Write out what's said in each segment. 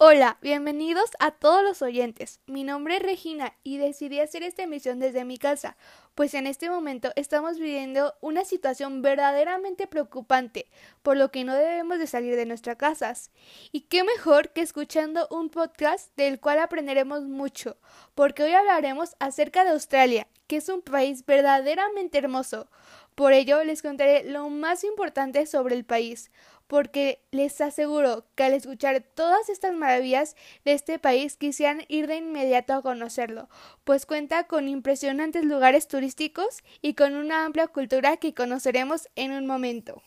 Hola, bienvenidos a todos los oyentes. Mi nombre es Regina y decidí hacer esta emisión desde mi casa, pues en este momento estamos viviendo una situación verdaderamente preocupante, por lo que no debemos de salir de nuestras casas. Y qué mejor que escuchando un podcast del cual aprenderemos mucho, porque hoy hablaremos acerca de Australia, que es un país verdaderamente hermoso. Por ello les contaré lo más importante sobre el país, porque les aseguro que al escuchar todas estas maravillas de este país quisieran ir de inmediato a conocerlo, pues cuenta con impresionantes lugares turísticos y con una amplia cultura que conoceremos en un momento.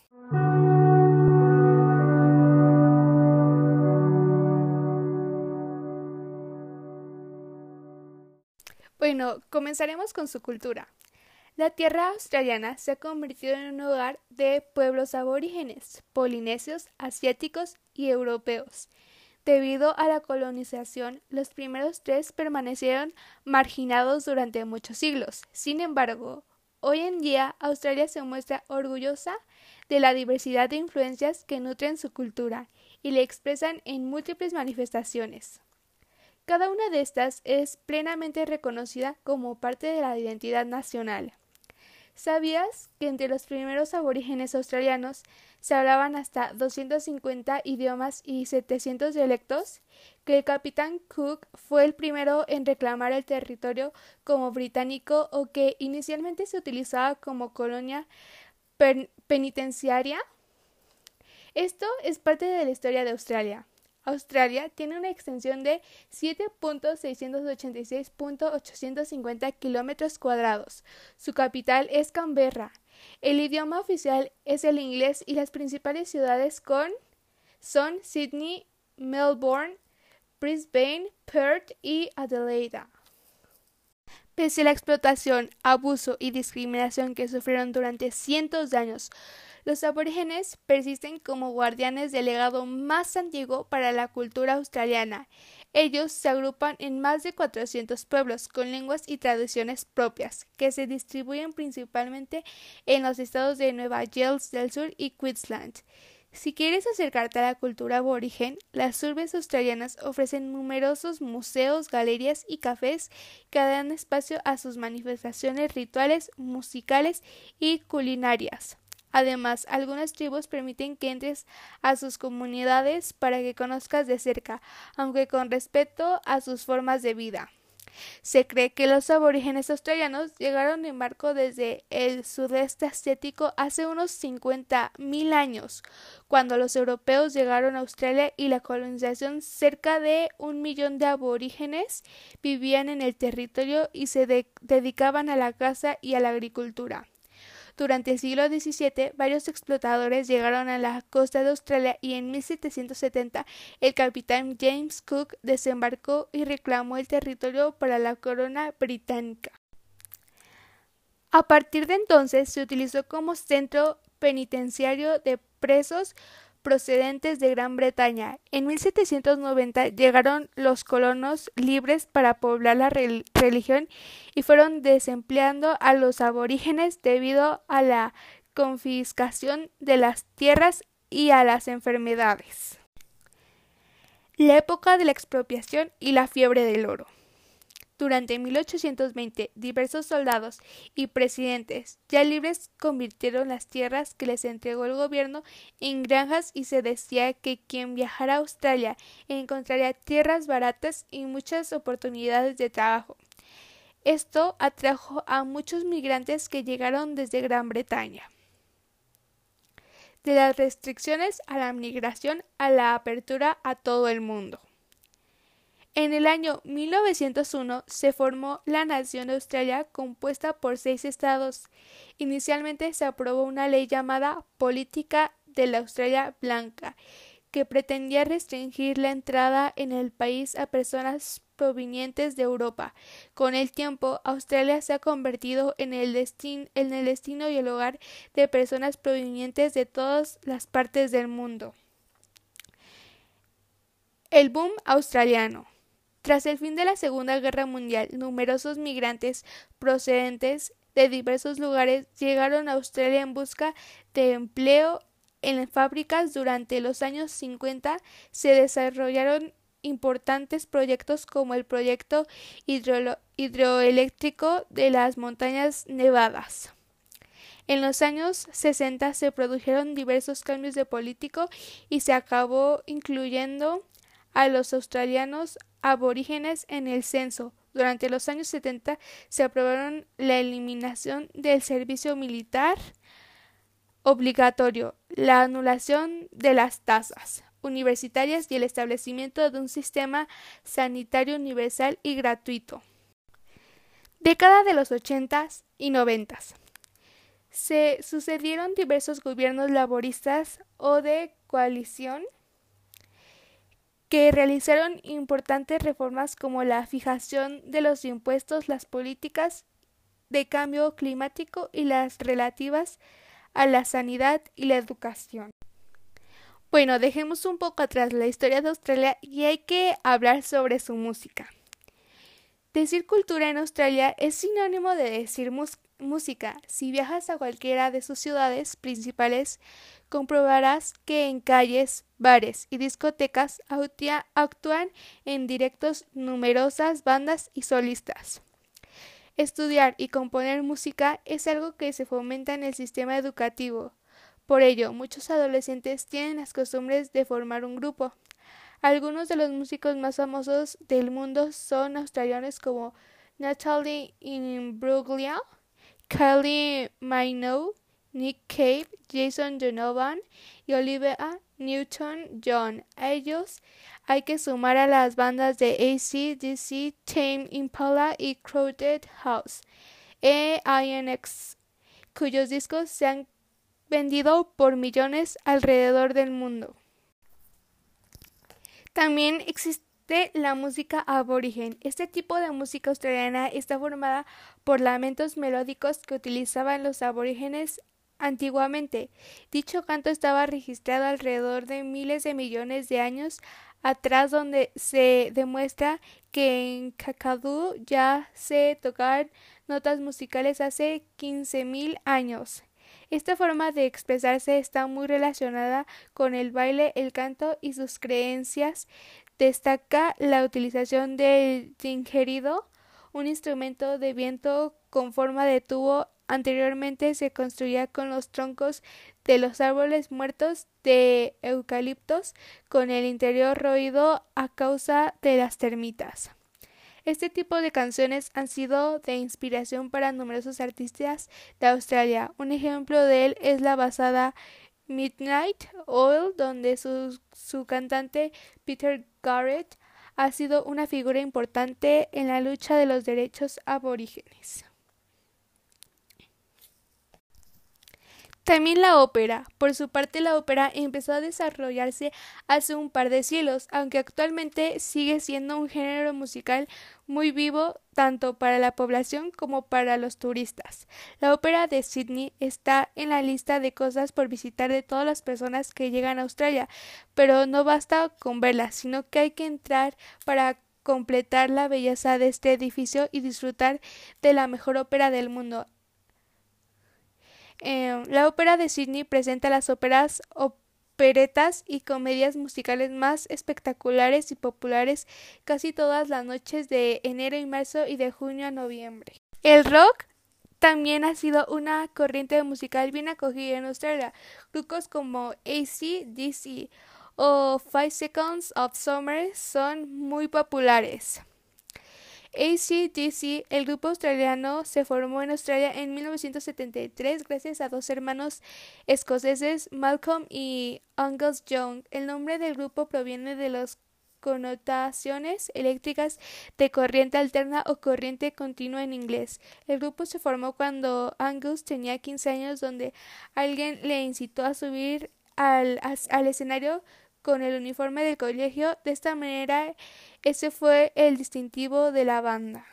Bueno, comenzaremos con su cultura. La tierra australiana se ha convertido en un hogar de pueblos aborígenes, polinesios, asiáticos y europeos. Debido a la colonización, los primeros tres permanecieron marginados durante muchos siglos. Sin embargo, hoy en día Australia se muestra orgullosa de la diversidad de influencias que nutren su cultura y le expresan en múltiples manifestaciones. Cada una de estas es plenamente reconocida como parte de la identidad nacional. ¿Sabías que entre los primeros aborígenes australianos se hablaban hasta 250 idiomas y 700 dialectos? Que el capitán Cook fue el primero en reclamar el territorio como británico o que inicialmente se utilizaba como colonia penitenciaria? Esto es parte de la historia de Australia. Australia tiene una extensión de 7.686.850 kilómetros cuadrados. Su capital es Canberra. El idioma oficial es el inglés y las principales ciudades son Sydney, Melbourne, Brisbane, Perth y Adelaida. Pese a la explotación, abuso y discriminación que sufrieron durante cientos de años, los aborígenes persisten como guardianes del legado más antiguo para la cultura australiana. Ellos se agrupan en más de 400 pueblos con lenguas y tradiciones propias, que se distribuyen principalmente en los estados de Nueva Gales del Sur y Queensland. Si quieres acercarte a la cultura aborigen, las urbes australianas ofrecen numerosos museos, galerías y cafés que dan espacio a sus manifestaciones rituales, musicales y culinarias. Además, algunas tribus permiten que entres a sus comunidades para que conozcas de cerca, aunque con respeto a sus formas de vida. Se cree que los aborígenes australianos llegaron en barco desde el sudeste asiático hace unos mil años, cuando los europeos llegaron a Australia y la colonización cerca de un millón de aborígenes vivían en el territorio y se dedicaban a la caza y a la agricultura. Durante el siglo XVII, varios explotadores llegaron a la costa de Australia y en 1770 el capitán James Cook desembarcó y reclamó el territorio para la corona británica. A partir de entonces se utilizó como centro penitenciario de presos procedentes de Gran Bretaña. En 1790 llegaron los colonos libres para poblar la religión y fueron desempleando a los aborígenes debido a la confiscación de las tierras y a las enfermedades. La época de la expropiación y la fiebre del oro. Durante 1820, diversos soldados y presidentes ya libres convirtieron las tierras que les entregó el gobierno en granjas y se decía que quien viajara a Australia encontraría tierras baratas y muchas oportunidades de trabajo. Esto atrajo a muchos migrantes que llegaron desde Gran Bretaña. De las restricciones a la migración a la apertura a todo el mundo. En el año 1901 se formó la Nación de Australia compuesta por seis estados. Inicialmente se aprobó una ley llamada Política de la Australia Blanca, que pretendía restringir la entrada en el país a personas provenientes de Europa. Con el tiempo, Australia se ha convertido en el, en el destino y el hogar de personas provenientes de todas las partes del mundo. El boom australiano. Tras el fin de la Segunda Guerra Mundial, numerosos migrantes procedentes de diversos lugares llegaron a Australia en busca de empleo en fábricas. Durante los años 50 se desarrollaron importantes proyectos como el proyecto hidroeléctrico de las montañas nevadas. En los años 60 se produjeron diversos cambios de político y se acabó incluyendo a los australianos aborígenes en el censo. Durante los años 70 se aprobaron la eliminación del servicio militar obligatorio, la anulación de las tasas universitarias y el establecimiento de un sistema sanitario universal y gratuito. Década de los ochentas y noventas. Se sucedieron diversos gobiernos laboristas o de coalición que realizaron importantes reformas como la fijación de los impuestos, las políticas de cambio climático y las relativas a la sanidad y la educación. Bueno, dejemos un poco atrás la historia de Australia y hay que hablar sobre su música. Decir cultura en Australia es sinónimo de decir música. Si viajas a cualquiera de sus ciudades principales, comprobarás que en calles, bares y discotecas actúan en directos numerosas bandas y solistas. Estudiar y componer música es algo que se fomenta en el sistema educativo. Por ello, muchos adolescentes tienen las costumbres de formar un grupo. Algunos de los músicos más famosos del mundo son australianos como Natalie Imbruglia, Kylie Minogue, Nick Cave, Jason Donovan y Olivia Newton-John. A ellos hay que sumar a las bandas de AC/DC, Tame Impala y Crowded House, EINX, cuyos discos se han vendido por millones alrededor del mundo. También existe la música aborigen. Este tipo de música australiana está formada por lamentos melódicos que utilizaban los aborígenes Antiguamente, dicho canto estaba registrado alrededor de miles de millones de años atrás donde se demuestra que en Kakadu ya se tocaban notas musicales hace 15.000 años. Esta forma de expresarse está muy relacionada con el baile, el canto y sus creencias. Destaca la utilización del tingerido, un instrumento de viento con forma de tubo Anteriormente se construía con los troncos de los árboles muertos de eucaliptos con el interior roído a causa de las termitas. Este tipo de canciones han sido de inspiración para numerosos artistas de Australia. Un ejemplo de él es la basada Midnight Oil, donde su, su cantante Peter Garrett ha sido una figura importante en la lucha de los derechos aborígenes. También la ópera. Por su parte, la ópera empezó a desarrollarse hace un par de siglos, aunque actualmente sigue siendo un género musical muy vivo tanto para la población como para los turistas. La ópera de Sydney está en la lista de cosas por visitar de todas las personas que llegan a Australia, pero no basta con verla, sino que hay que entrar para completar la belleza de este edificio y disfrutar de la mejor ópera del mundo. Em, la ópera de Sydney presenta las óperas, operetas y comedias musicales más espectaculares y populares casi todas las noches de enero y marzo y de junio a noviembre. El rock también ha sido una corriente musical bien acogida en Australia. Grupos como AC/DC o Five Seconds of Summer son muy populares. ACDC, el grupo australiano, se formó en Australia en 1973 gracias a dos hermanos escoceses, Malcolm y Angus Young. El nombre del grupo proviene de las connotaciones eléctricas de corriente alterna o corriente continua en inglés. El grupo se formó cuando Angus tenía 15 años, donde alguien le incitó a subir al, al escenario con el uniforme del colegio. De esta manera, ese fue el distintivo de la banda.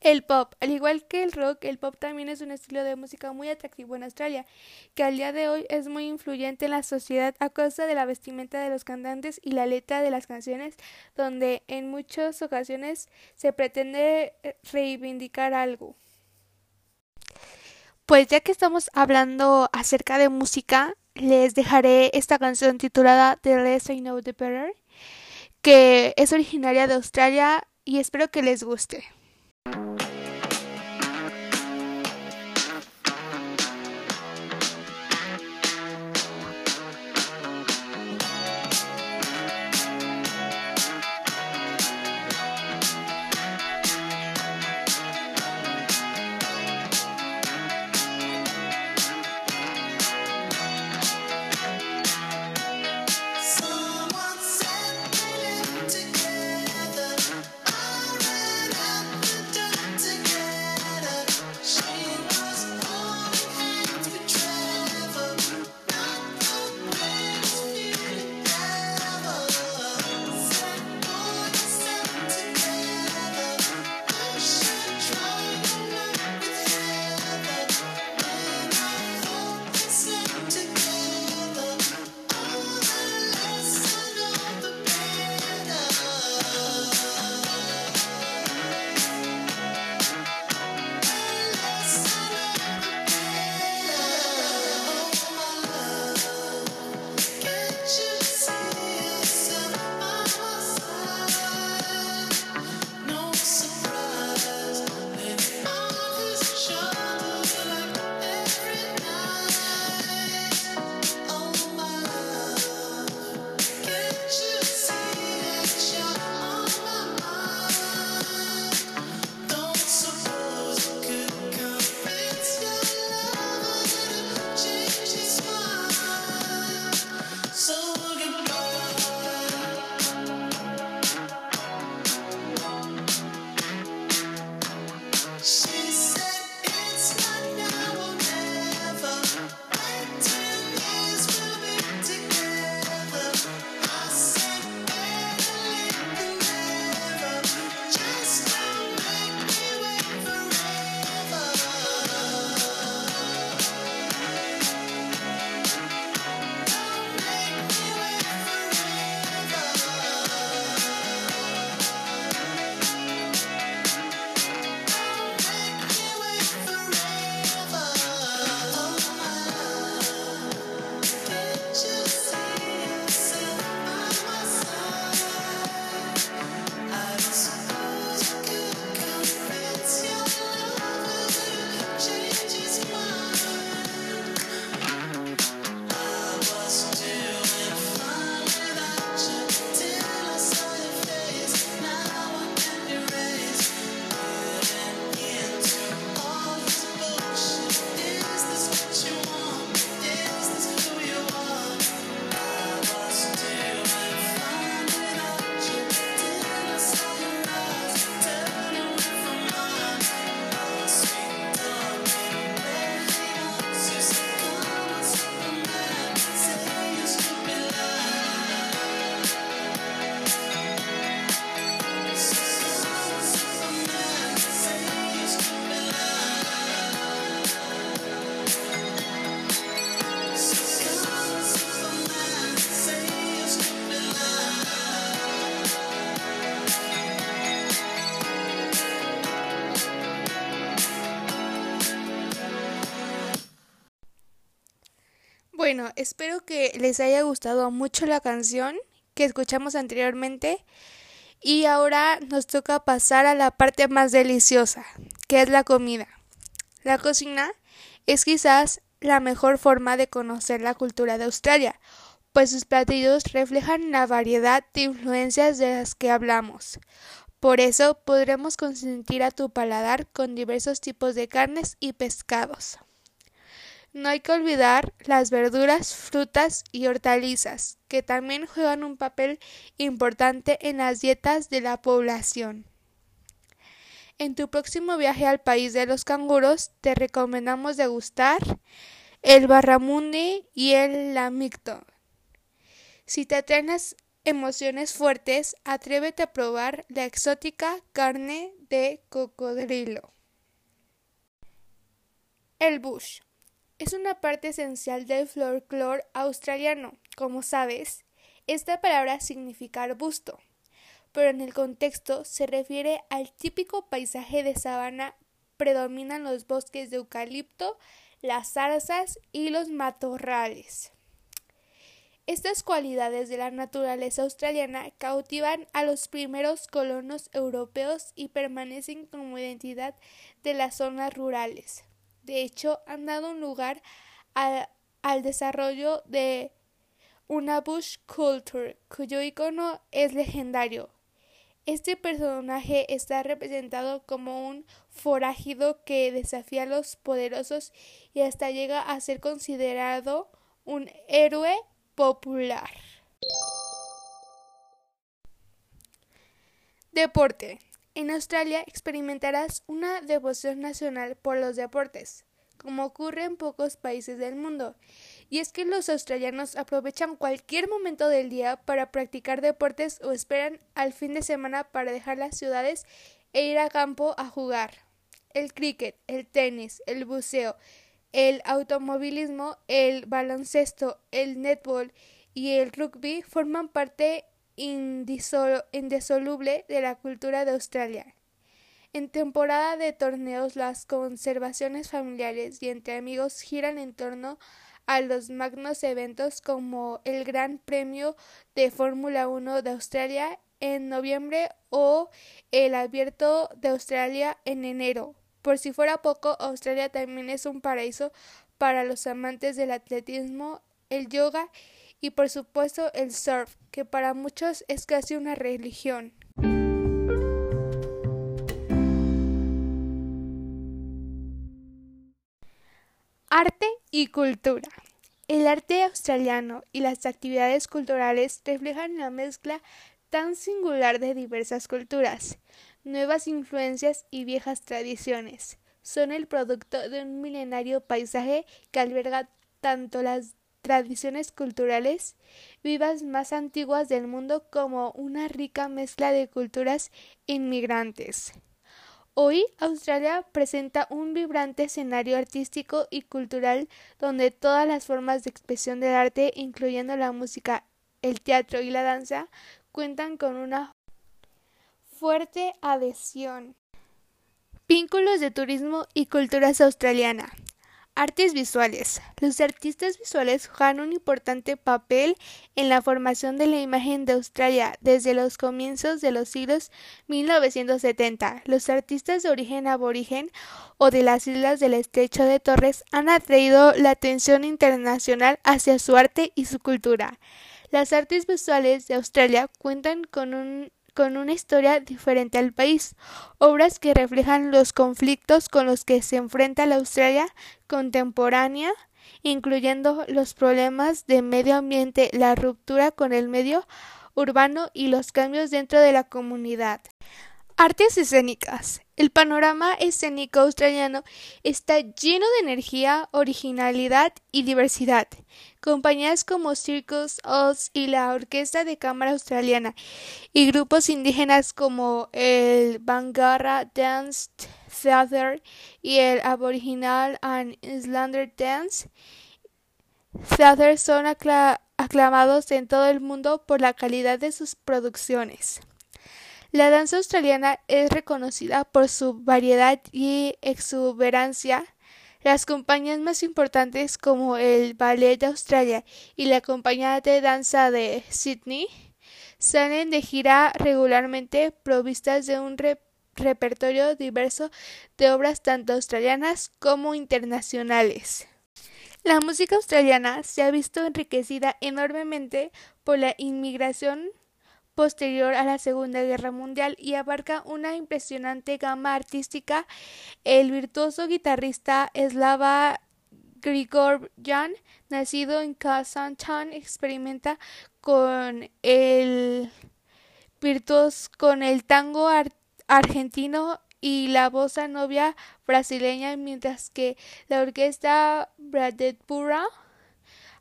El pop, al igual que el rock, el pop también es un estilo de música muy atractivo en Australia, que al día de hoy es muy influyente en la sociedad a causa de la vestimenta de los cantantes y la letra de las canciones, donde en muchas ocasiones se pretende eh, reivindicar algo. Pues ya que estamos hablando acerca de música, les dejaré esta canción titulada The Less I Know The Better, que es originaria de Australia y espero que les guste. Espero que les haya gustado mucho la canción que escuchamos anteriormente y ahora nos toca pasar a la parte más deliciosa, que es la comida. La cocina es quizás la mejor forma de conocer la cultura de Australia, pues sus platillos reflejan la variedad de influencias de las que hablamos. Por eso podremos consentir a tu paladar con diversos tipos de carnes y pescados. No hay que olvidar las verduras, frutas y hortalizas, que también juegan un papel importante en las dietas de la población. En tu próximo viaje al país de los canguros, te recomendamos degustar el barramundi y el lamicto. Si te atraen emociones fuertes, atrévete a probar la exótica carne de cocodrilo. El bush es una parte esencial del folclore australiano. Como sabes, esta palabra significa arbusto, pero en el contexto se refiere al típico paisaje de sabana predominan los bosques de eucalipto, las zarzas y los matorrales. Estas cualidades de la naturaleza australiana cautivan a los primeros colonos europeos y permanecen como identidad de las zonas rurales. De hecho, han dado un lugar al desarrollo de una bush culture, cuyo icono es legendario. Este personaje está representado como un forajido que desafía a los poderosos y hasta llega a ser considerado un héroe popular. Deporte. En Australia experimentarás una devoción nacional por los deportes, como ocurre en pocos países del mundo. Y es que los australianos aprovechan cualquier momento del día para practicar deportes o esperan al fin de semana para dejar las ciudades e ir a campo a jugar. El cricket, el tenis, el buceo, el automovilismo, el baloncesto, el netball y el rugby forman parte indisoluble de la cultura de Australia. En temporada de torneos las conservaciones familiares y entre amigos giran en torno a los magnos eventos como el Gran Premio de Fórmula 1 de Australia en noviembre o el Abierto de Australia en enero. Por si fuera poco, Australia también es un paraíso para los amantes del atletismo, el yoga y por supuesto el surf, que para muchos es casi una religión. Arte y cultura. El arte australiano y las actividades culturales reflejan la mezcla tan singular de diversas culturas nuevas influencias y viejas tradiciones. Son el producto de un milenario paisaje que alberga tanto las tradiciones culturales vivas más antiguas del mundo como una rica mezcla de culturas inmigrantes. Hoy Australia presenta un vibrante escenario artístico y cultural donde todas las formas de expresión del arte, incluyendo la música, el teatro y la danza, cuentan con una fuerte adhesión. Vínculos de turismo y culturas australiana. Artes visuales. Los artistas visuales juegan un importante papel en la formación de la imagen de Australia desde los comienzos de los siglos 1970. Los artistas de origen aborigen o de las islas del estrecho de Torres han atraído la atención internacional hacia su arte y su cultura. Las artes visuales de Australia cuentan con un con una historia diferente al país, obras que reflejan los conflictos con los que se enfrenta la Australia contemporánea, incluyendo los problemas de medio ambiente, la ruptura con el medio urbano y los cambios dentro de la comunidad. Artes escénicas. El panorama escénico australiano está lleno de energía, originalidad y diversidad. Compañías como Circus Oz y la Orquesta de Cámara Australiana y grupos indígenas como el Bangarra Dance Theater y el Aboriginal and Islander Dance Theater son aclamados en todo el mundo por la calidad de sus producciones. La danza australiana es reconocida por su variedad y exuberancia. Las compañías más importantes como el Ballet de Australia y la Compañía de Danza de Sydney salen de gira regularmente provistas de un repertorio diverso de obras tanto australianas como internacionales. La música australiana se ha visto enriquecida enormemente por la inmigración posterior a la Segunda Guerra Mundial y abarca una impresionante gama artística. El virtuoso guitarrista Slava Grigoryan, nacido en Kazantan, experimenta con el virtuoso con el tango argentino y la bossa novia brasileña, mientras que la orquesta Bradetpura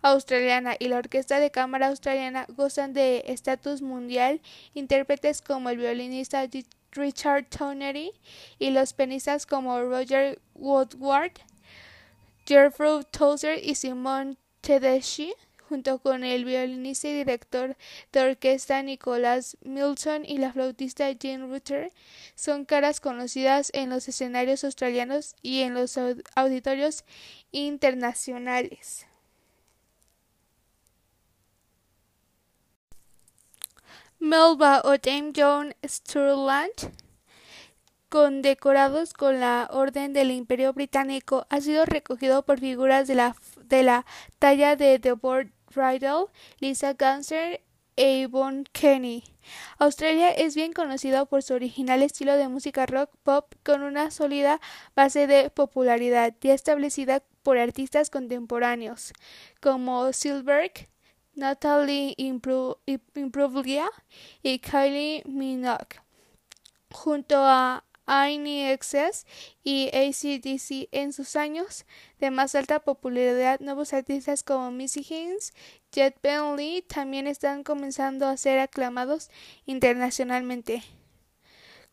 australiana y la Orquesta de Cámara australiana gozan de estatus mundial. Intérpretes como el violinista Richard Tonery y los pianistas como Roger Woodward, Jeffrey Tozer y Simon Tedeschi junto con el violinista y director de orquesta Nicholas Milton y la flautista Jean Rutter, son caras conocidas en los escenarios australianos y en los auditorios internacionales. Melba o James John Sturland, condecorados con la Orden del Imperio Británico, ha sido recogido por figuras de la, de la talla de Deborah Riddle, Lisa Ganser e Yvonne Kenny. Australia es bien conocido por su original estilo de música rock pop con una sólida base de popularidad ya establecida por artistas contemporáneos como Silverberg, Natalie Imbruglia y Kylie Minogue, junto a INXS y ACDC en sus años de más alta popularidad. Nuevos artistas como Missy Haynes, Jet Bentley también están comenzando a ser aclamados internacionalmente.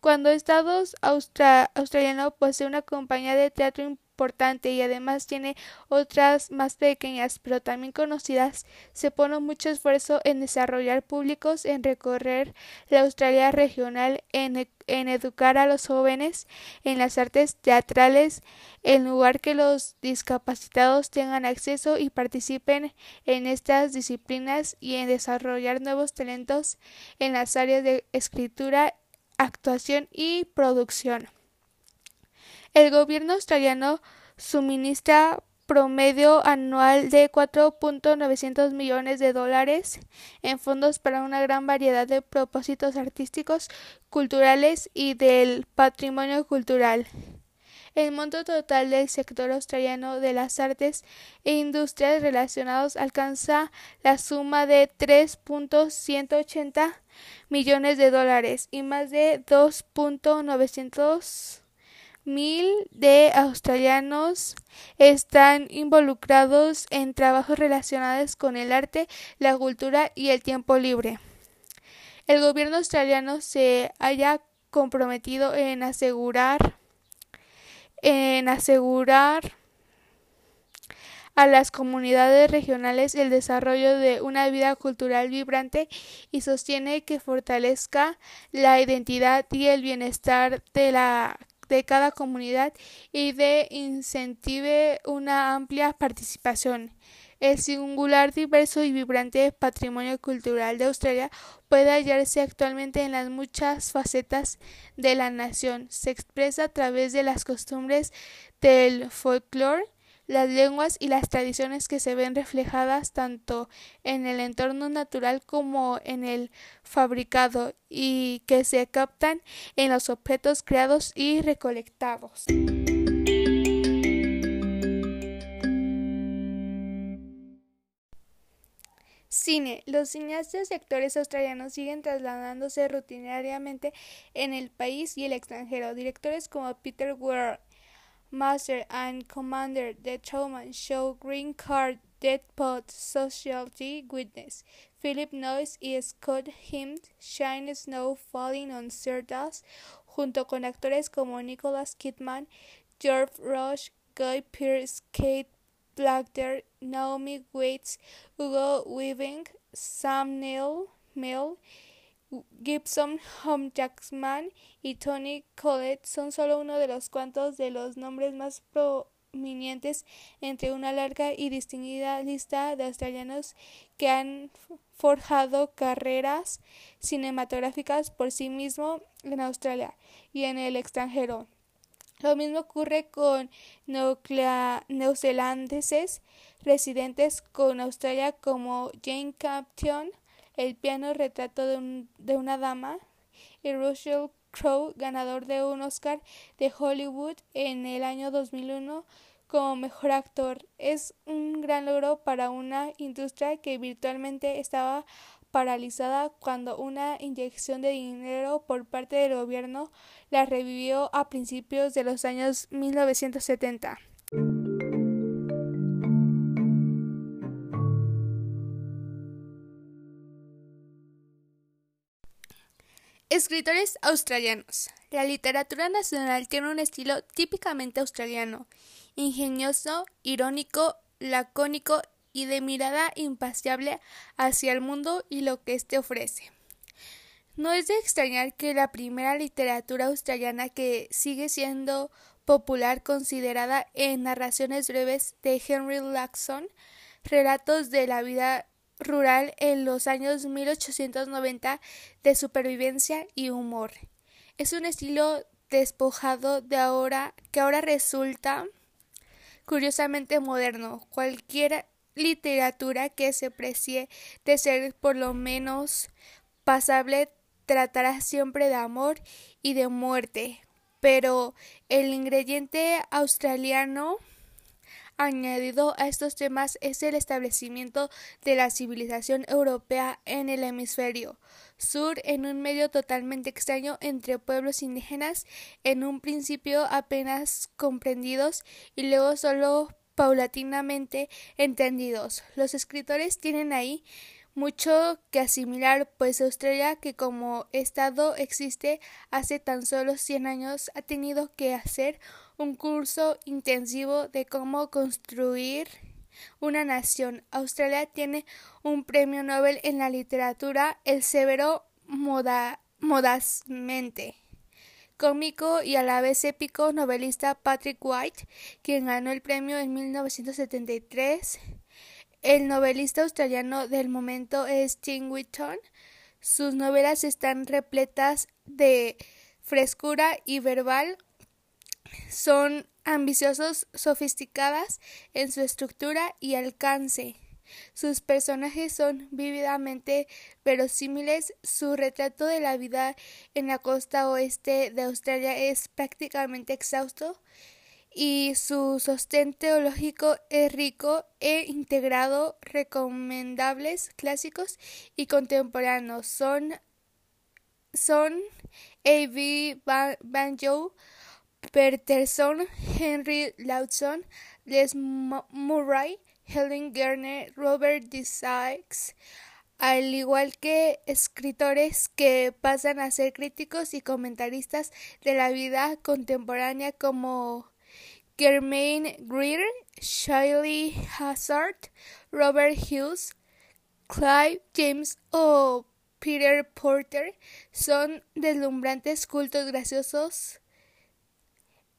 Cuando Estados Australiano posee una compañía de teatro importante y además tiene otras más pequeñas pero también conocidas, se pone mucho esfuerzo en desarrollar públicos, en recorrer la Australia regional, en, e, en educar a los jóvenes en las artes teatrales, en lugar que los discapacitados tengan acceso y participen en estas disciplinas y en desarrollar nuevos talentos en las áreas de escritura, actuación y producción. El gobierno australiano suministra promedio anual de 4.900 millones de dólares en fondos para una gran variedad de propósitos artísticos, culturales y del patrimonio cultural. El monto total del sector australiano de las artes e industrias relacionados alcanza la suma de 3.180 millones de dólares y más de 2.900 mil de australianos están involucrados en trabajos relacionados con el arte, la cultura y el tiempo libre. El gobierno australiano se haya comprometido en asegurar en asegurar a las comunidades regionales el desarrollo de una vida cultural vibrante y sostiene que fortalezca la identidad y el bienestar de la de cada comunidad y de incentive una amplia participación. El singular, diverso y vibrante patrimonio cultural de Australia puede hallarse actualmente en las muchas facetas de la nación. Se expresa a través de las costumbres del folclore, las lenguas y las tradiciones que se ven reflejadas tanto en el entorno natural como en el fabricado y que se captan en los objetos creados y recolectados. Cine. Los cineastas y actores australianos siguen trasladándose rutinariamente en el país y el extranjero. Directores como Peter Weir Master and Commander, The Truman Show, Green Card, Dead Pot, Sociality, Witness, Philip Noyce y Scott Himt, Shine Snow Falling on Stardust, junto con actores como Nicholas Kidman, George Rush, Guy Pearce, Kate Blackter, Naomi Waits, Hugo Weaving, Sam Neill, Mill Gibson, Home Jackman y Tony Collette son solo uno de los cuantos de los nombres más prominentes entre una larga y distinguida lista de australianos que han forjado carreras cinematográficas por sí mismos en Australia y en el extranjero. Lo mismo ocurre con neozelandeses residentes con Australia como Jane Campion, el piano retrato de, de una dama y Russell Crowe, ganador de un Oscar de Hollywood en el año 2001 como mejor actor. Es un gran logro para una industria que virtualmente estaba paralizada cuando una inyección de dinero por parte del gobierno la revivió a principios de los años 1970. Escritores australianos. La literatura nacional tiene un estilo típicamente australiano, ingenioso, irónico, lacónico y de mirada impaciable hacia el mundo y lo que éste ofrece. No es de extrañar que la primera literatura australiana que sigue siendo popular considerada en narraciones breves de Henry Laxon, relatos de la vida rural en los años 1890 de supervivencia y humor. Es un estilo despojado de ahora que ahora resulta curiosamente moderno. Cualquier literatura que se precie de ser por lo menos pasable tratará siempre de amor y de muerte, pero el ingrediente australiano añadido a estos temas es el establecimiento de la civilización europea en el hemisferio sur en un medio totalmente extraño entre pueblos indígenas en un principio apenas comprendidos y luego solo paulatinamente entendidos. Los escritores tienen ahí mucho que asimilar, pues Australia, que como Estado existe hace tan solo 100 años, ha tenido que hacer un curso intensivo de cómo construir una nación. Australia tiene un premio Nobel en la literatura, el severo modazmente cómico y a la vez épico novelista Patrick White, quien ganó el premio en 1973. El novelista australiano del momento es Tim Whitton. Sus novelas están repletas de frescura y verbal. Son ambiciosos, sofisticadas en su estructura y alcance. Sus personajes son vívidamente verosímiles, su retrato de la vida en la costa oeste de Australia es prácticamente exhausto y su sostén teológico es rico e integrado, recomendables, clásicos y contemporáneos. Son, son A.B. Banjo, Peterson, Henry Lawson, Les Murray, Helen Garner, Robert D. Sykes, al igual que escritores que pasan a ser críticos y comentaristas de la vida contemporánea como Germaine Greer, Shiley Hazard, Robert Hughes, Clive James o Peter Porter son deslumbrantes cultos graciosos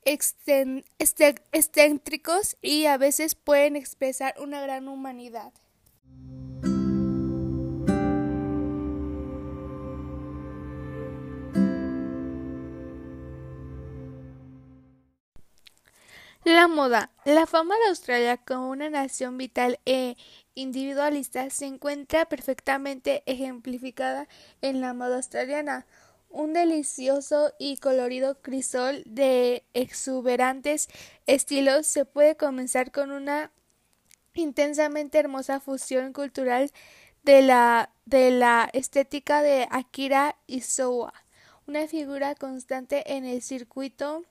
excéntricos y a veces pueden expresar una gran humanidad. La moda. La fama de Australia como una nación vital e individualista se encuentra perfectamente ejemplificada en la moda australiana un delicioso y colorido crisol de exuberantes estilos. Se puede comenzar con una intensamente hermosa fusión cultural de la, de la estética de Akira Isowa, una figura constante en el circuito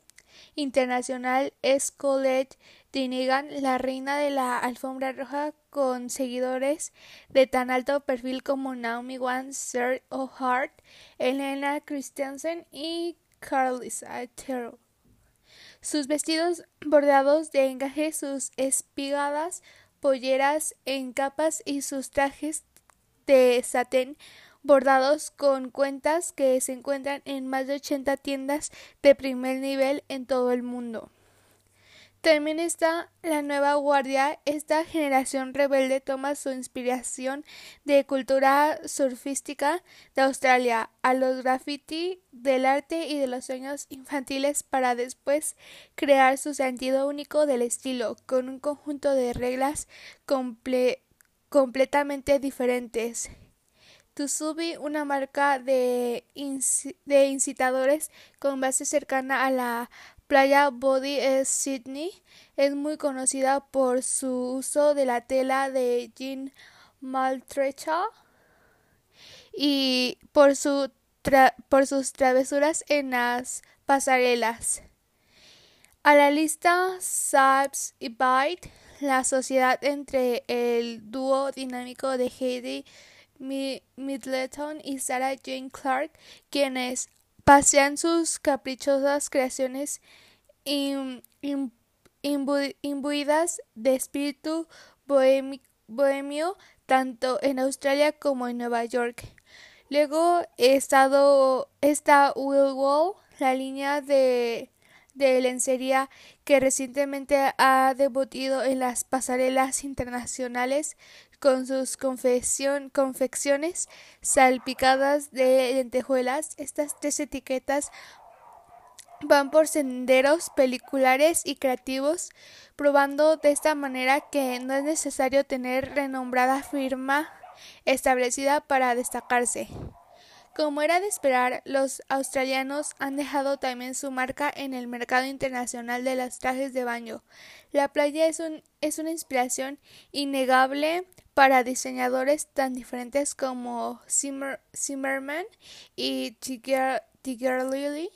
internacional es Colette La reina de la alfombra roja con seguidores de tan alto perfil como Naomi Wan, Sir O'Hart, Elena Christensen y Carlisa Terrell. Sus vestidos bordados de encaje, sus espigadas polleras en capas y sus trajes de satén bordados con cuentas que se encuentran en más de 80 tiendas de primer nivel en todo el mundo. También está la nueva guardia. Esta generación rebelde toma su inspiración de cultura surfística de Australia a los graffiti, del arte y de los sueños infantiles para después crear su sentido único del estilo con un conjunto de reglas completamente diferentes Tusubi, una marca de, de incitadores con base cercana a la playa Body es Sydney, es muy conocida por su uso de la tela de jean maltrecha y por, su por sus travesuras en las pasarelas. A la lista Sabs y Byte, la sociedad entre el dúo dinámico de Heidi Middleton y Sarah Jane Clark, quienes pasean sus caprichosas creaciones imbuidas de espíritu bohemio tanto en Australia como en Nueva York. Luego estado, está Will Wall, la línea de de lencería que recientemente ha debutido en las pasarelas internacionales. con sus confecciones salpicadas de lentejuelas. Estas tres etiquetas van por senderos peliculares y creativos, probando de esta manera que no es necesario tener renombrada firma establecida para destacarse. Como era de esperar, los australianos han dejado también su marca en el mercado internacional de los trajes de baño. La playa es, un, es una inspiración innegable para diseñadores tan diferentes como Zimmerman y Tiger, Lily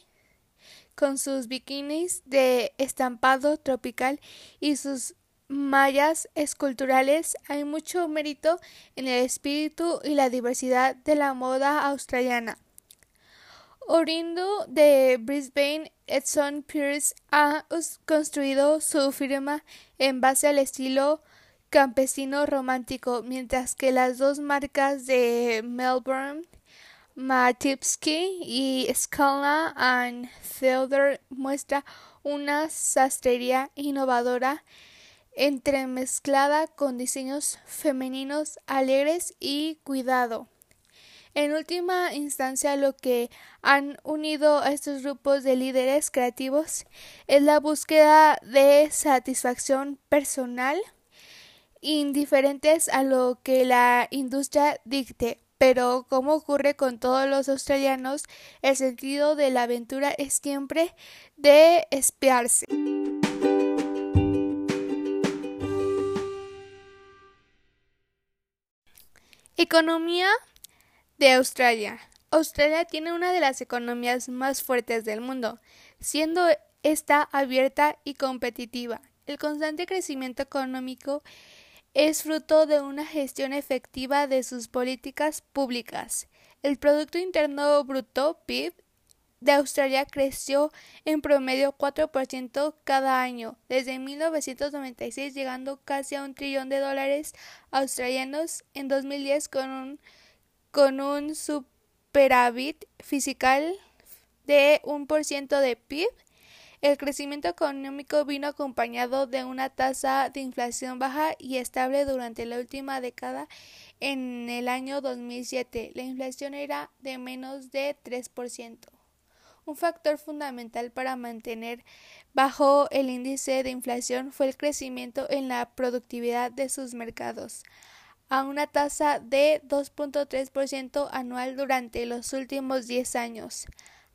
con sus bikinis de estampado tropical y sus mallas esculturales hay mucho mérito en el espíritu y la diversidad de la moda australiana. Orindo de Brisbane, Edson Pierce ha construido su firma en base al estilo campesino romántico, mientras que las dos marcas de Melbourne, Matipsky y Scala and Theodore muestra una sastrería innovadora entremezclada con diseños femeninos alegres y cuidado. En última instancia, lo que han unido a estos grupos de líderes creativos es la búsqueda de satisfacción personal, indiferentes a lo que la industria dicte. Pero, como ocurre con todos los australianos, el sentido de la aventura es siempre de espiarse. Economía de Australia. Australia tiene una de las economías más fuertes del mundo, siendo esta abierta y competitiva. El constante crecimiento económico es fruto de una gestión efectiva de sus políticas públicas. El Producto Interno Bruto PIB de Australia creció en promedio 4% cada año, desde 1996 llegando casi a un trillón de dólares australianos en 2010 con un, con un superávit fiscal de un por ciento de PIB. El crecimiento económico vino acompañado de una tasa de inflación baja y estable durante la última década. En el año 2007, la inflación era de menos de 3%. Un factor fundamental para mantener bajo el índice de inflación fue el crecimiento en la productividad de sus mercados, a una tasa de 2.3% anual durante los últimos 10 años.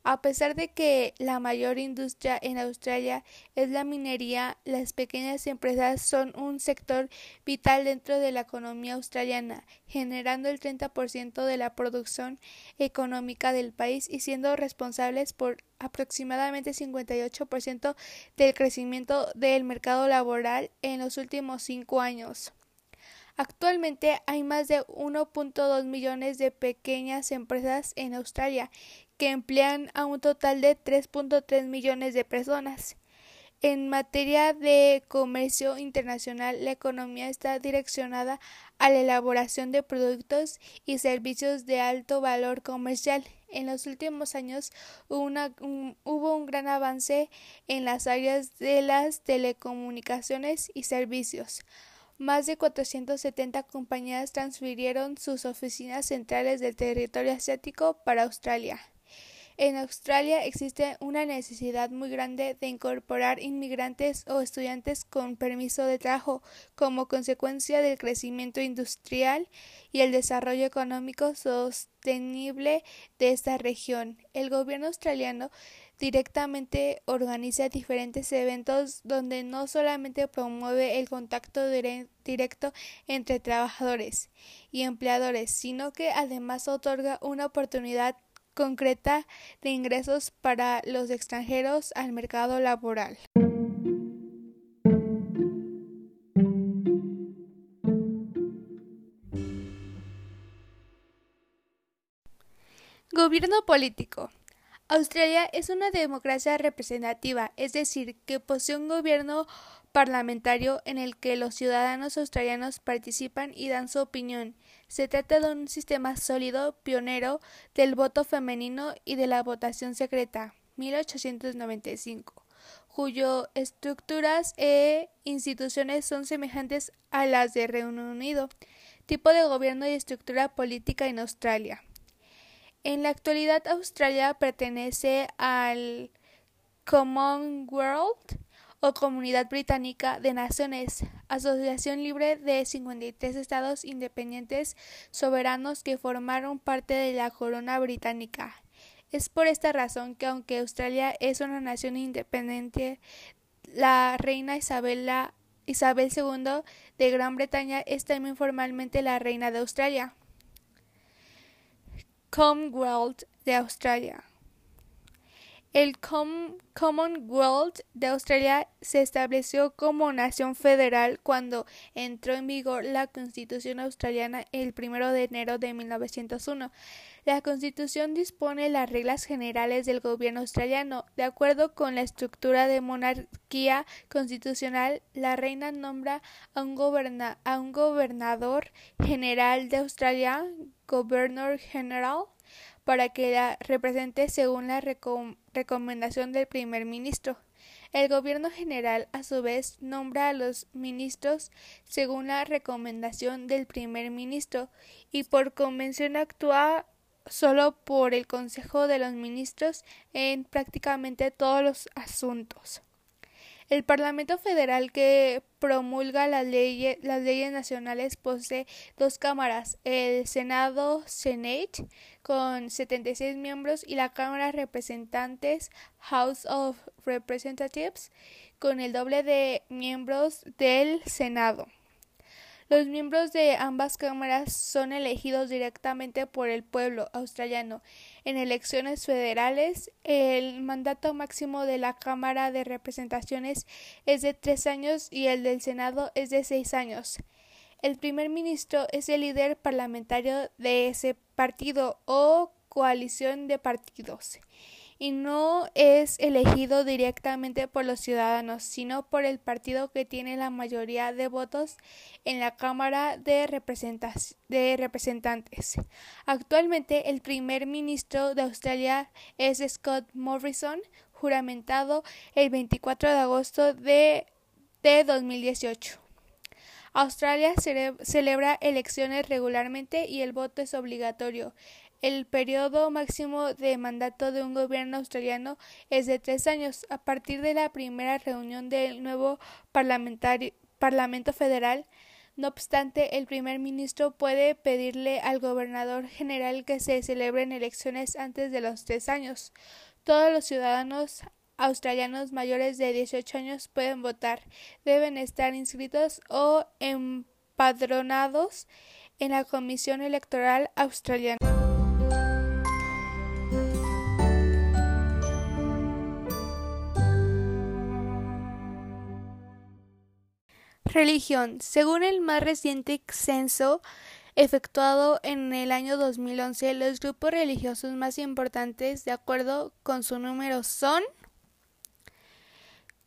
A pesar de que la mayor industria en Australia es la minería, las pequeñas empresas son un sector vital dentro de la economía australiana, generando el 30% de la producción económica del país y siendo responsables por aproximadamente 58% del crecimiento del mercado laboral en los últimos cinco años. Actualmente hay más de 1.2 millones de pequeñas empresas en Australia que emplean a un total de 3.3 millones de personas. En materia de comercio internacional, la economía está direccionada a la elaboración de productos y servicios de alto valor comercial. En los últimos años hubo, hubo, un gran avance en las áreas de las telecomunicaciones y servicios. Más de 470 compañías transfirieron sus oficinas centrales del territorio asiático para Australia. En Australia existe una necesidad muy grande de incorporar inmigrantes o estudiantes con permiso de trabajo como consecuencia del crecimiento industrial y el desarrollo económico sostenible de esta región. El gobierno australiano directamente organiza diferentes eventos donde no solamente promueve el contacto directo entre trabajadores y empleadores, sino que además otorga una oportunidad concreta de ingresos para los extranjeros al mercado laboral. Gobierno político. Australia es una democracia representativa, es decir, que posee un gobierno parlamentario en el que los ciudadanos australianos participan y dan su opinión. Se trata de un sistema sólido, pionero del voto femenino y de la votación secreta, 1895, cuyo estructuras e instituciones son semejantes a las de Reino Unido. Tipo de gobierno y estructura política en Australia. En la actualidad Australia pertenece al Commonwealth o Comunidad Británica de Naciones, asociación libre de 53 estados independientes soberanos que formaron parte de la corona británica. Es por esta razón que aunque Australia es una nación independiente, la reina Isabel II de Gran Bretaña es también formalmente la reina de Australia. Commonwealth de Australia. El Commonwealth de Australia se estableció como nación federal cuando entró en vigor la Constitución australiana el 1 de enero de 1901. La Constitución dispone las reglas generales del gobierno australiano. De acuerdo con la estructura de monarquía constitucional, la reina nombra a un, a un gobernador general de Australia, Governor General, para que la represente según la recomendación del primer ministro. El gobierno general, a su vez, nombra a los ministros según la recomendación del primer ministro y por convención actúa solo por el Consejo de los Ministros en prácticamente todos los asuntos. El Parlamento Federal que promulga las leyes, las leyes nacionales posee dos cámaras, el Senado Senate con 76 miembros y la Cámara de Representantes House of Representatives con el doble de miembros del Senado. Los miembros de ambas cámaras son elegidos directamente por el pueblo australiano. En elecciones federales, el mandato máximo de la Cámara de Representaciones es de tres años y el del Senado es de seis años. El primer ministro es el líder parlamentario de ese partido o coalición de partidos y no es elegido directamente por los ciudadanos, sino por el partido que tiene la mayoría de votos en la Cámara de, Representantes. Actualmente el primer ministro de Australia es Scott Morrison, juramentado el 24 de agosto de, de 2018. Australia celebra elecciones regularmente y el voto es obligatorio. El periodo máximo de mandato de un gobierno australiano es de tres años. A partir de la primera reunión del nuevo Parlamento Federal, no obstante, el primer ministro puede pedirle al gobernador general que se celebren elecciones antes de los tres años. Todos los ciudadanos australianos mayores de 18 años pueden votar. Deben estar inscritos o empadronados en la Comisión Electoral Australiana. Religión. Según el más reciente censo efectuado en el año 2011, los grupos religiosos más importantes, de acuerdo con su número, son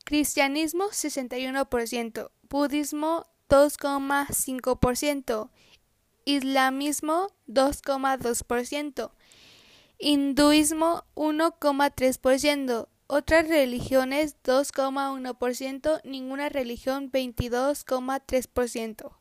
cristianismo 61%, budismo 2,5%, islamismo 2,2%, hinduismo 1,3%, otras religiones 2,1%, ninguna religión 22,3%.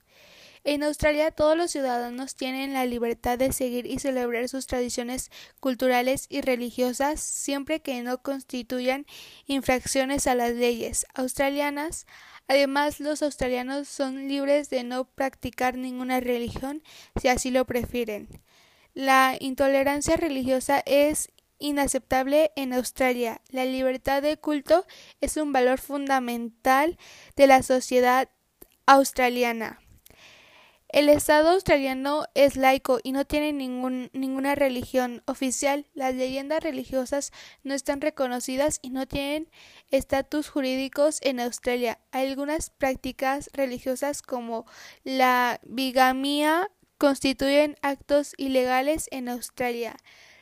En Australia todos los ciudadanos tienen la libertad de seguir y celebrar sus tradiciones culturales y religiosas siempre que no constituyan infracciones a las leyes australianas. Además, los australianos son libres de no practicar ninguna religión si así lo prefieren. La intolerancia religiosa es inaceptable en Australia. La libertad de culto es un valor fundamental de la sociedad australiana. El Estado australiano es laico y no tiene ninguna religión oficial. Las leyendas religiosas no están reconocidas y no tienen estatus jurídicos en Australia. Algunas prácticas religiosas como la bigamia constituyen actos ilegales en Australia.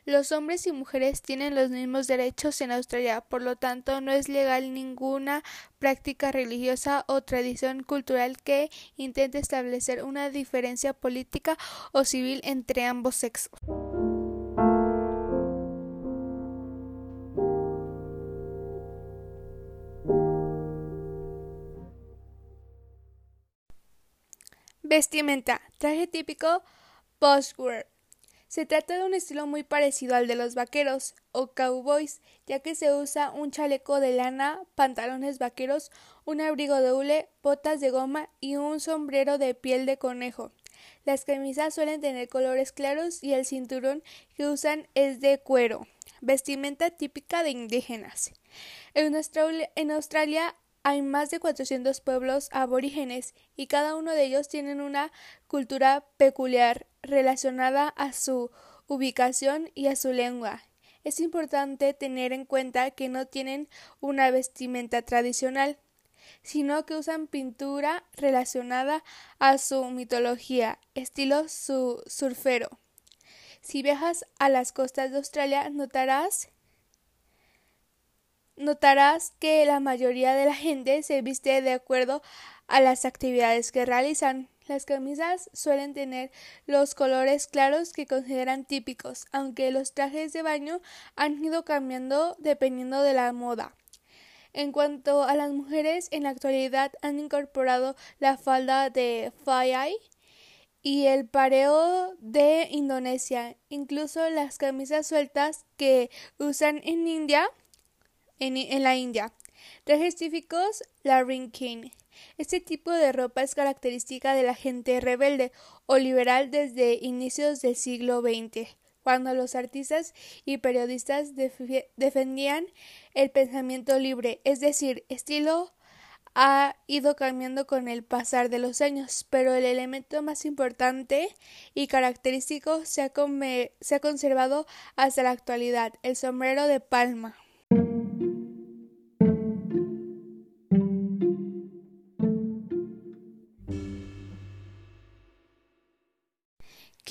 Los hombres y mujeres tienen los mismos derechos en Australia, por lo tanto no es legal ninguna práctica religiosa o tradición cultural que intente establecer una diferencia política o civil entre ambos sexos. Vestimenta. Traje típico postwear. Se trata de un estilo muy parecido al de los vaqueros o cowboys, ya que se usa un chaleco de lana, pantalones vaqueros, un abrigo de hule, botas de goma y un sombrero de piel de conejo. Las camisas suelen tener colores claros y el cinturón que usan es de cuero, vestimenta típica de indígenas. En Australia, en Australia hay más de 400 pueblos aborígenes y cada uno de ellos tienen una cultura peculiar relacionada a su ubicación y a su lengua. Es importante tener en cuenta que no tienen una vestimenta tradicional, sino que usan pintura relacionada a su mitología, estilo su surfero. Si viajas a las costas de Australia, notarás notarás que la mayoría de la gente se viste de acuerdo a las actividades que realizan. Las camisas suelen tener los colores claros que consideran típicos, aunque los trajes de baño han ido cambiando dependiendo de la moda. En cuanto a las mujeres, en la actualidad han incorporado la falda de Fayai y el pareo de Indonesia, incluso las camisas sueltas que usan en India en, la India. Trajes típicos, la king. Este tipo de ropa es característica de la gente rebelde o liberal desde inicios del siglo XX, cuando los artistas y periodistas defendían el pensamiento libre, es decir, estilo ha ido cambiando con el pasar de los años, pero el elemento más importante y característico se ha, se ha conservado hasta la actualidad, el sombrero de palma.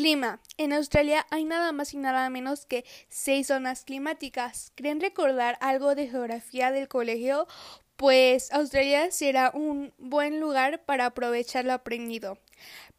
Clima. En Australia hay nada más y nada menos que seis zonas climáticas. ¿Creen recordar algo de geografía del colegio? Pues Australia será un buen lugar para aprovechar lo aprendido.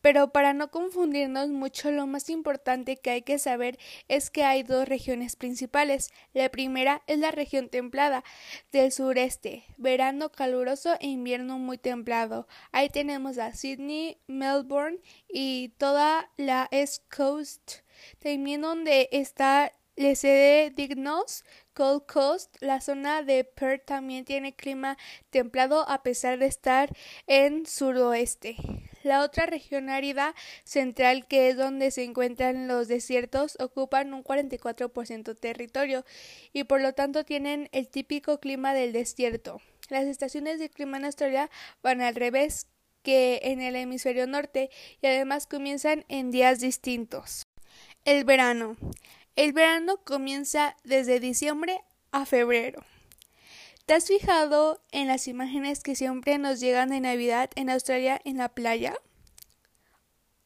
Pero para no confundirnos mucho, lo más importante que hay que saber es que hay dos regiones principales. La primera es la región templada del sureste, verano caluroso e invierno muy templado. Ahí tenemos a Sydney, Melbourne y toda la East Coast, también donde está la sede Dignos, Gold Coast, la zona de Perth también tiene clima templado a pesar de estar en suroeste. La otra región árida central, que es donde se encuentran los desiertos, ocupan un 44% territorio y por lo tanto tienen el típico clima del desierto. Las estaciones de clima en Australia van al revés que en el hemisferio norte y además comienzan en días distintos. El verano. El verano comienza desde diciembre a febrero. ¿Te has fijado en las imágenes que siempre nos llegan de Navidad en Australia en la playa?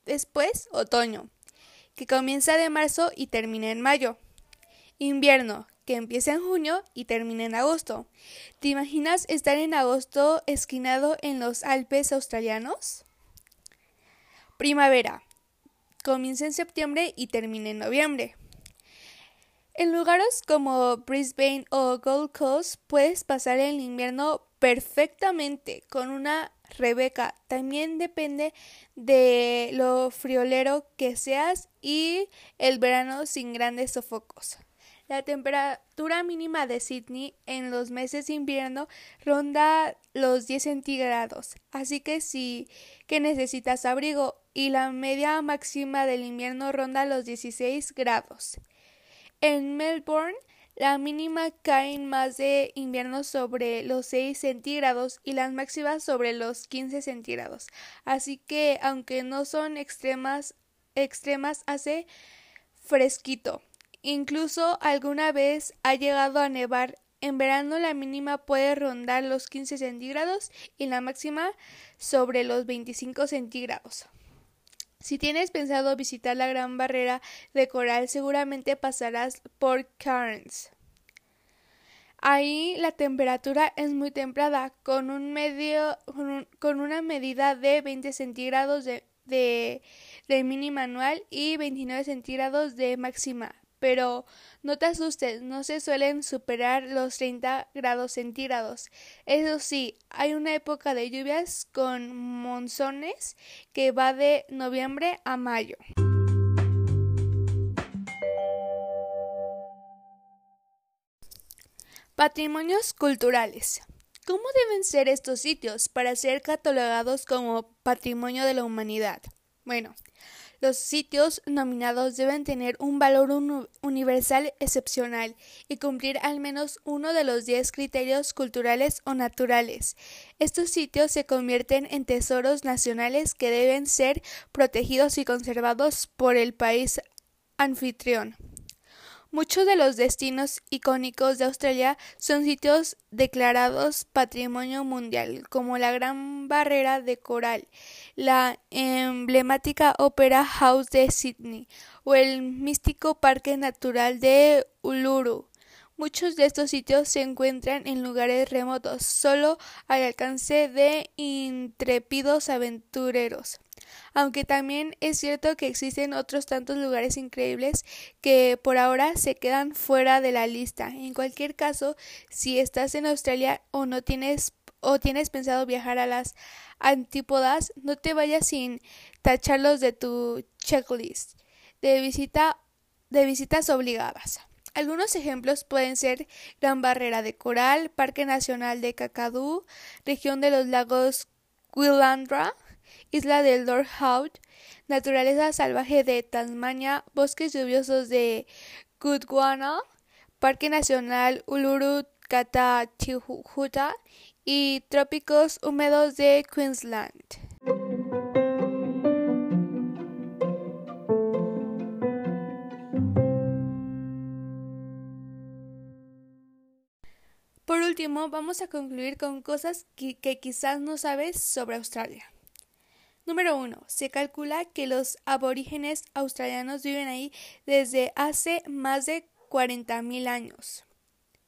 Después, otoño, que comienza de marzo y termina en mayo. Invierno, que empieza en junio y termina en agosto. ¿Te imaginas estar en agosto esquinado en los Alpes australianos? Primavera, comienza en septiembre y termina en noviembre. En lugares como Brisbane o Gold Coast puedes pasar el invierno perfectamente con una Rebeca. También depende de lo friolero que seas y el verano sin grandes sofocos. La temperatura mínima de Sydney en los meses de invierno ronda los 10 centígrados, así que sí que necesitas abrigo y la media máxima del invierno ronda los 16 grados. En Melbourne, la mínima cae en más de invierno sobre los 6 centígrados y las máximas sobre los 15 centígrados. Así que, aunque no son extremas, extremas hace fresquito. Incluso alguna vez ha llegado a nevar. En verano la mínima puede rondar los 15 centígrados y la máxima sobre los 25 centígrados. Si tienes pensado visitar la Gran Barrera de Coral, seguramente pasarás por Cairns. Ahí la temperatura es muy templada, con, un medio, con, una medida de 20 centígrados de, de, mínima anual y 29 centígrados de máxima. Pero no te asustes, no se suelen superar los 30 grados centígrados. Eso sí, hay una época de lluvias con monzones que va de noviembre a mayo. Patrimonios culturales. ¿Cómo deben ser estos sitios para ser catalogados como patrimonio de la humanidad? Bueno, los sitios nominados deben tener un valor universal excepcional y cumplir al menos uno de los diez criterios culturales o naturales. Estos sitios se convierten en tesoros nacionales que deben ser protegidos y conservados por el país anfitrión. Muchos de los destinos icónicos de Australia son sitios declarados Patrimonio Mundial, como la Gran Barrera de Coral, la emblemática Opera House de Sydney o el místico Parque Natural de Uluru. Muchos de estos sitios se encuentran en lugares remotos, solo al alcance de intrépidos aventureros aunque también es cierto que existen otros tantos lugares increíbles que por ahora se quedan fuera de la lista. En cualquier caso, si estás en Australia o no tienes o tienes pensado viajar a las antípodas, no te vayas sin tacharlos de tu checklist de visita de visitas obligadas. Algunos ejemplos pueden ser Gran Barrera de Coral, Parque Nacional de Kakadu, región de los lagos Willandra, Isla del Lord Howe, Naturaleza salvaje de Tasmania, Bosques lluviosos de Gondwana, Parque Nacional Uluru Kata-Chihuta y Trópicos húmedos de Queensland. Por último, vamos a concluir con cosas que, que quizás no sabes sobre Australia. Número 1. Se calcula que los aborígenes australianos viven ahí desde hace más de 40.000 años.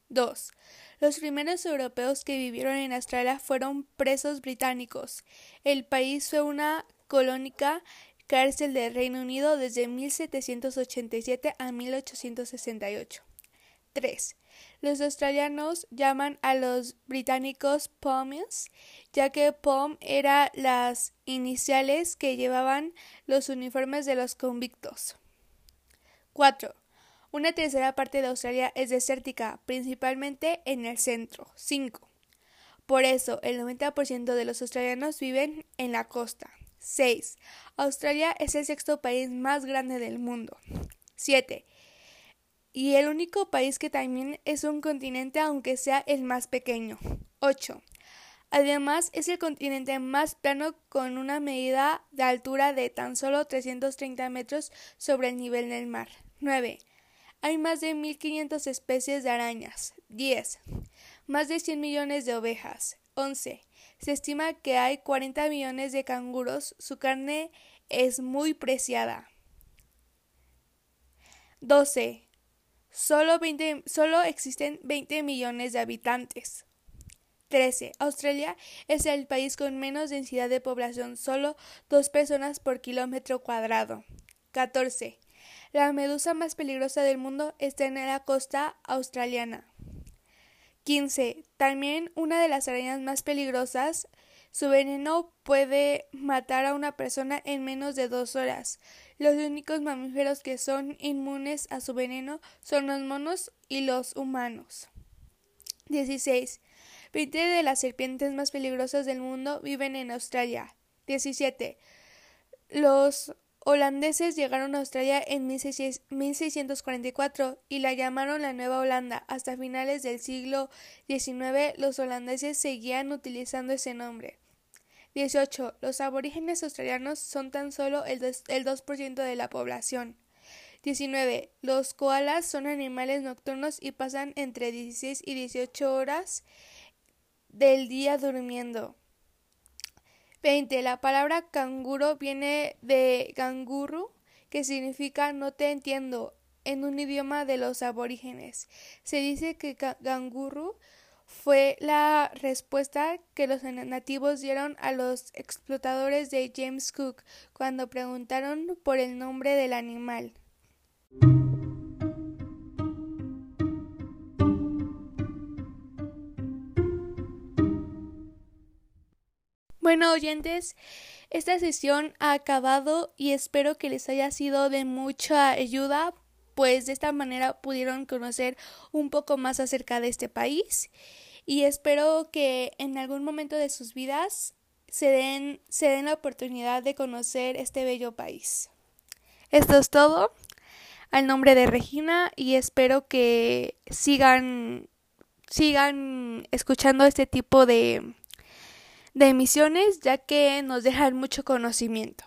2. Los primeros europeos que vivieron en Australia fueron presos británicos. El país fue una colónica cárcel del Reino Unido desde 1787 a 1868. 3. Los australianos llaman a los británicos Pommies, ya que Pom era las iniciales que llevaban los uniformes de los convictos. 4. Una tercera parte de Australia es desértica, principalmente en el centro. 5. Por eso, el 90% de los australianos viven en la costa. 6. Australia es el sexto país más grande del mundo. 7 y el único país que también es un continente aunque sea el más pequeño. 8. Además, es el continente más plano con una medida de altura de tan solo 330 metros sobre el nivel del mar. 9. Hay más de 1.500 especies de arañas. 10. Más de 100 millones de ovejas. 11. Se estima que hay 40 millones de canguros. Su carne es muy preciada. 12. Solo, solo existen 20 millones de habitantes. 13. Australia es el país con menos densidad de población, solo dos personas por kilómetro cuadrado. 14. La medusa más peligrosa del mundo está en la costa australiana. 15. También una de las arañas más peligrosas. Su veneno puede matar a una persona en menos de dos horas. Los únicos mamíferos que son inmunes a su veneno son los monos y los humanos. 16. 20 de las serpientes más peligrosas del mundo viven en Australia. 17. Los holandeses llegaron a Australia en 1644 y la llamaron la Nueva Holanda. Hasta finales del siglo XIX los holandeses seguían utilizando ese nombre. 18. Los aborígenes australianos son tan solo el 2%, de la población. 19. Los koalas son animales nocturnos y pasan entre 16 y 18 horas del día durmiendo. 20. La palabra canguro viene de ganguru, que significa no te entiendo en un idioma de los aborígenes. Se dice que ganguru fue la respuesta que los nativos dieron a los explotadores de James Cook cuando preguntaron por el nombre del animal. Bueno, oyentes, esta sesión ha acabado y espero que les haya sido de mucha ayuda pues de esta manera pudieron conocer un poco más acerca de este país y espero que en algún momento de sus vidas se den, se den la oportunidad de conocer este bello país. Esto es todo al nombre de Regina y espero que sigan sigan escuchando este tipo de de emisiones ya que nos dejan mucho conocimiento.